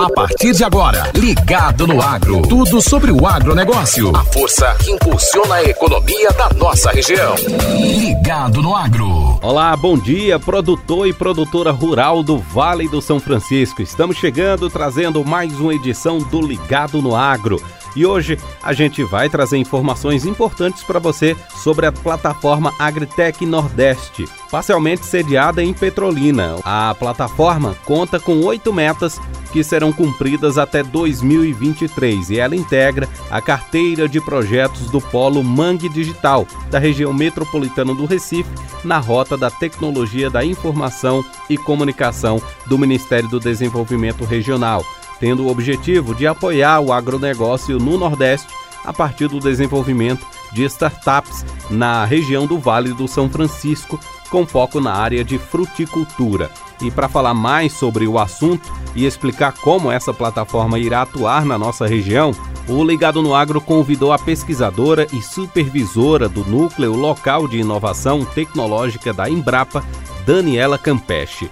A partir de agora, Ligado no Agro. Tudo sobre o agronegócio. A força que impulsiona a economia da nossa região. Ligado no Agro. Olá, bom dia, produtor e produtora rural do Vale do São Francisco. Estamos chegando trazendo mais uma edição do Ligado no Agro. E hoje a gente vai trazer informações importantes para você sobre a plataforma Agritech Nordeste, parcialmente sediada em Petrolina. A plataforma conta com oito metas que serão cumpridas até 2023 e ela integra a carteira de projetos do Polo Mangue Digital da região metropolitana do Recife na rota da tecnologia da informação e comunicação do Ministério do Desenvolvimento Regional tendo o objetivo de apoiar o agronegócio no Nordeste a partir do desenvolvimento de startups na região do Vale do São Francisco, com foco na área de fruticultura. E para falar mais sobre o assunto e explicar como essa plataforma irá atuar na nossa região, o Ligado no Agro convidou a pesquisadora e supervisora do Núcleo Local de Inovação Tecnológica da Embrapa, Daniela Campeche.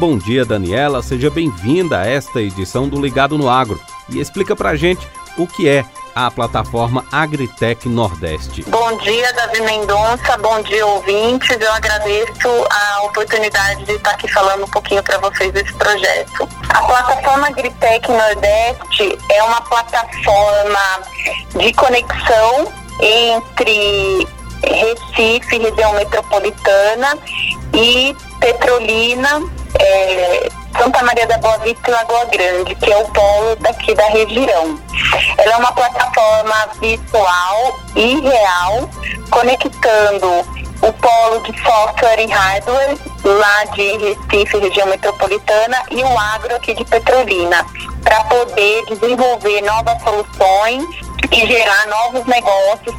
Bom dia, Daniela. Seja bem-vinda a esta edição do Ligado no Agro e explica pra gente o que é a plataforma Agritech Nordeste. Bom dia, Davi Mendonça. Bom dia, ouvintes. Eu agradeço a oportunidade de estar aqui falando um pouquinho para vocês desse projeto. A plataforma Agritech Nordeste é uma plataforma de conexão entre Recife, região metropolitana, e Petrolina, é, Santa Maria da Boa Vista e Lagoa Grande, que é o polo daqui da região. Ela é uma plataforma visual e real, conectando o polo de software e hardware lá de Recife, região metropolitana, e o agro aqui de Petrolina, para poder desenvolver novas soluções e gerar novos negócios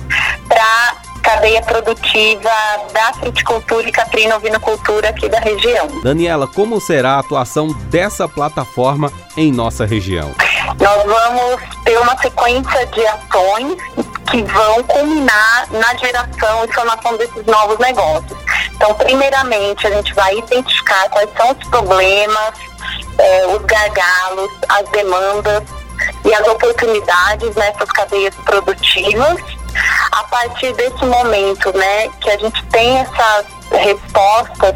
para cadeia produtiva da fruticultura e caprino-ovinocultura aqui da região. Daniela, como será a atuação dessa plataforma em nossa região? Nós vamos ter uma sequência de ações que vão culminar na geração e formação desses novos negócios. Então, primeiramente, a gente vai identificar quais são os problemas, eh, os gargalos, as demandas e as oportunidades nessas cadeias produtivas a partir desse momento, né, que a gente tem essas respostas,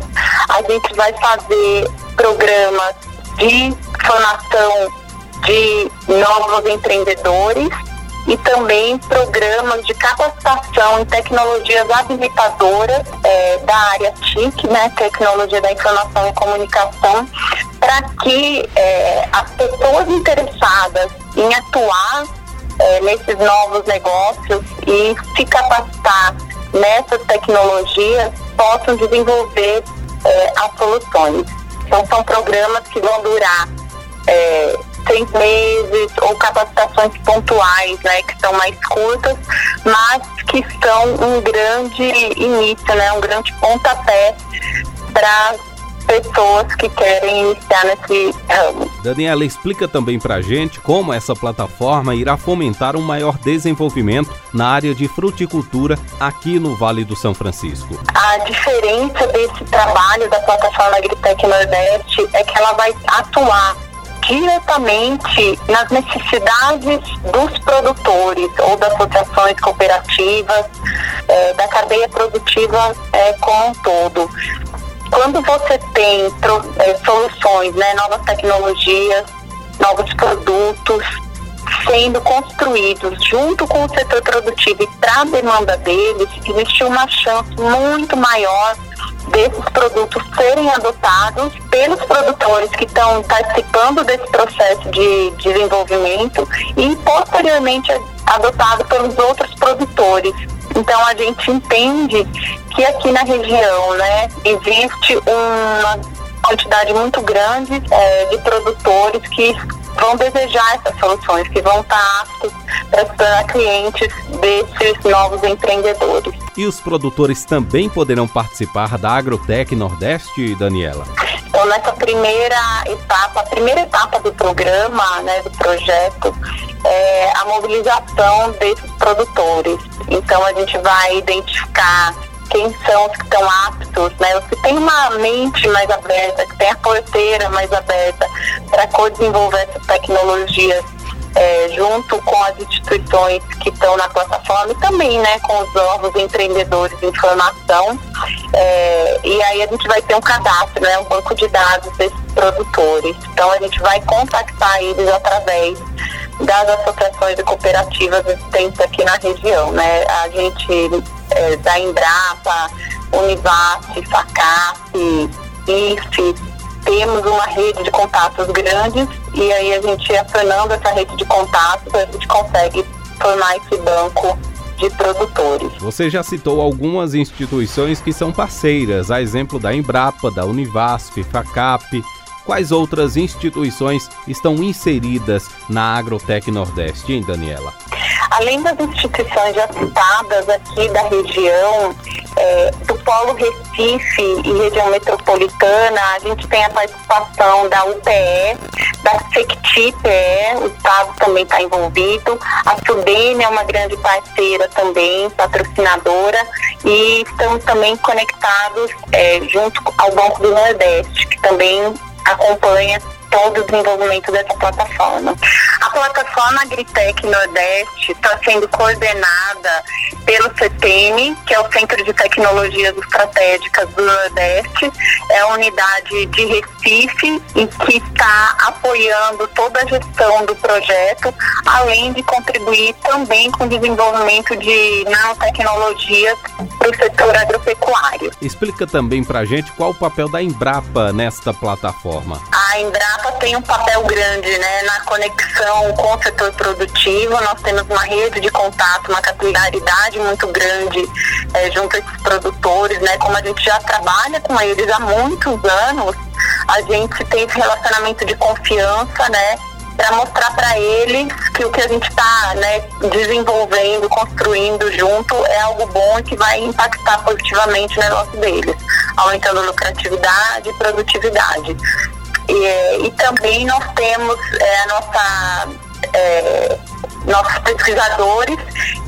a gente vai fazer programas de formação de novos empreendedores e também programas de capacitação em tecnologias habilitadoras é, da área TIC, né, Tecnologia da Informação e Comunicação, para que é, as pessoas interessadas em atuar é, nesses novos negócios e se capacitar nessas tecnologias possam desenvolver é, as soluções. Então, são programas que vão durar é, seis meses ou capacitações pontuais, né, que são mais curtas, mas que são um grande início, né, um grande pontapé para pessoas que querem iniciar nesse ramo. Daniela, explica também para a gente como essa plataforma irá fomentar um maior desenvolvimento na área de fruticultura aqui no Vale do São Francisco. A diferença desse trabalho da plataforma Agritech Nordeste é que ela vai atuar diretamente nas necessidades dos produtores ou das associações cooperativas, é, da cadeia produtiva é, como um todo quando você tem é, soluções, né, novas tecnologias, novos produtos sendo construídos junto com o setor produtivo e para a demanda deles, existe uma chance muito maior desses produtos serem adotados pelos produtores que estão participando desse processo de desenvolvimento e posteriormente adotado pelos outros produtores. Então a gente entende que aqui na região, né, existe uma quantidade muito grande é, de produtores que vão desejar essas soluções, que vão estar aptos para clientes desses novos empreendedores. E os produtores também poderão participar da Agrotec Nordeste, Daniela? Então, nessa primeira etapa, a primeira etapa do programa, né, do projeto, é a mobilização desses produtores. Então, a gente vai identificar quem são os que estão aptos, né? Os que têm uma mente mais aberta, que tem a porteira mais aberta para co-desenvolver essas tecnologias é, junto com as instituições que estão na plataforma e também né, com os órgãos empreendedores de informação. É, e aí a gente vai ter um cadastro, né, um banco de dados desses produtores. Então a gente vai contactar eles através das associações e cooperativas existentes aqui na região. Né? A gente é, da Embrapa, Univasf, FACAP, IFE, temos uma rede de contatos grandes e aí a gente acionando essa rede de contatos, a gente consegue formar esse banco de produtores. Você já citou algumas instituições que são parceiras, a exemplo da Embrapa, da Univasf, FACAP. Quais outras instituições estão inseridas na Agrotec Nordeste, hein, Daniela? Além das instituições já citadas aqui da região, é, do Polo Recife e região metropolitana, a gente tem a participação da UPE, da SECTI-PE, o Estado também está envolvido, a SUDENE é uma grande parceira também, patrocinadora, e estamos também conectados é, junto ao Banco do Nordeste, que também acompanha todo o desenvolvimento dessa plataforma. A plataforma Agritec Nordeste está sendo coordenada pelo CETEM, que é o Centro de Tecnologias Estratégicas do Nordeste, é a unidade de Recife e que está apoiando toda a gestão do projeto, além de contribuir também com o desenvolvimento de nanotecnologias para o setor agropecuário. Explica também para a gente qual o papel da Embrapa nesta plataforma. A Embrapa tem um papel grande né, na conexão com o setor produtivo. Nós temos uma rede de contato, uma capilaridade muito grande é, junto a esses produtores, né? Como a gente já trabalha com eles há muitos anos, a gente tem esse relacionamento de confiança, né? Para mostrar para eles que o que a gente está né, desenvolvendo, construindo junto é algo bom e que vai impactar positivamente o negócio deles, aumentando lucratividade e produtividade. E, e também nós temos é, a nossa, é, nossos pesquisadores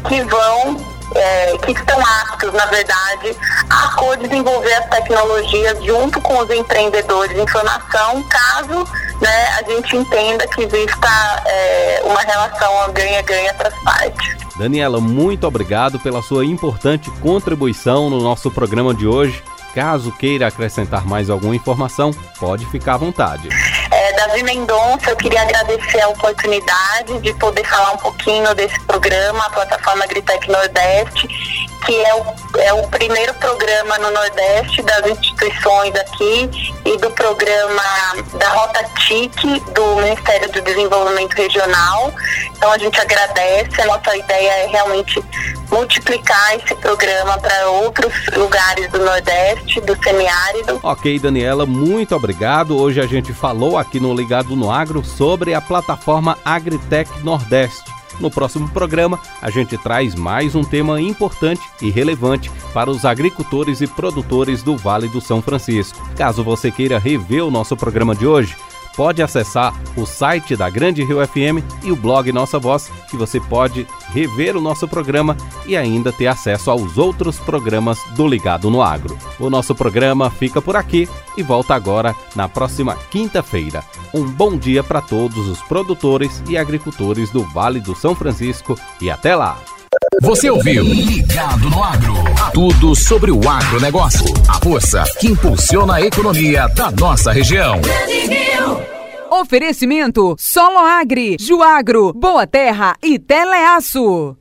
que vão, é, que estão aptos, na verdade, a co-desenvolver as tecnologias junto com os empreendedores de informação, caso né, a gente entenda que exista é, uma relação ganha-ganha para as partes. Daniela, muito obrigado pela sua importante contribuição no nosso programa de hoje. Caso queira acrescentar mais alguma informação, pode ficar à vontade. É, Davi Mendonça, eu queria agradecer a oportunidade de poder falar um pouquinho desse programa, a plataforma Agritec Nordeste, que é o, é o primeiro programa no Nordeste das instituições aqui e do programa da Rota TIC do Ministério do Desenvolvimento Regional. Então a gente agradece, a nossa ideia é realmente multiplicar esse programa para outros lugares do Nordeste, do semiárido. Ok, Daniela, muito obrigado. Hoje a gente falou aqui no Ligado no Agro sobre a plataforma Agritec Nordeste. No próximo programa, a gente traz mais um tema importante e relevante para os agricultores e produtores do Vale do São Francisco. Caso você queira rever o nosso programa de hoje, pode acessar o site da Grande Rio FM e o blog Nossa Voz, que você pode rever o nosso programa e ainda ter acesso aos outros programas do Ligado no Agro. O nosso programa fica por aqui e volta agora na próxima quinta-feira. Um bom dia para todos os produtores e agricultores do Vale do São Francisco e até lá! Você ouviu Ligado no Agro. Tudo sobre o agronegócio. A força que impulsiona a economia da nossa região. Oferecimento Solo Agri, Juagro, Boa Terra e Teleaço.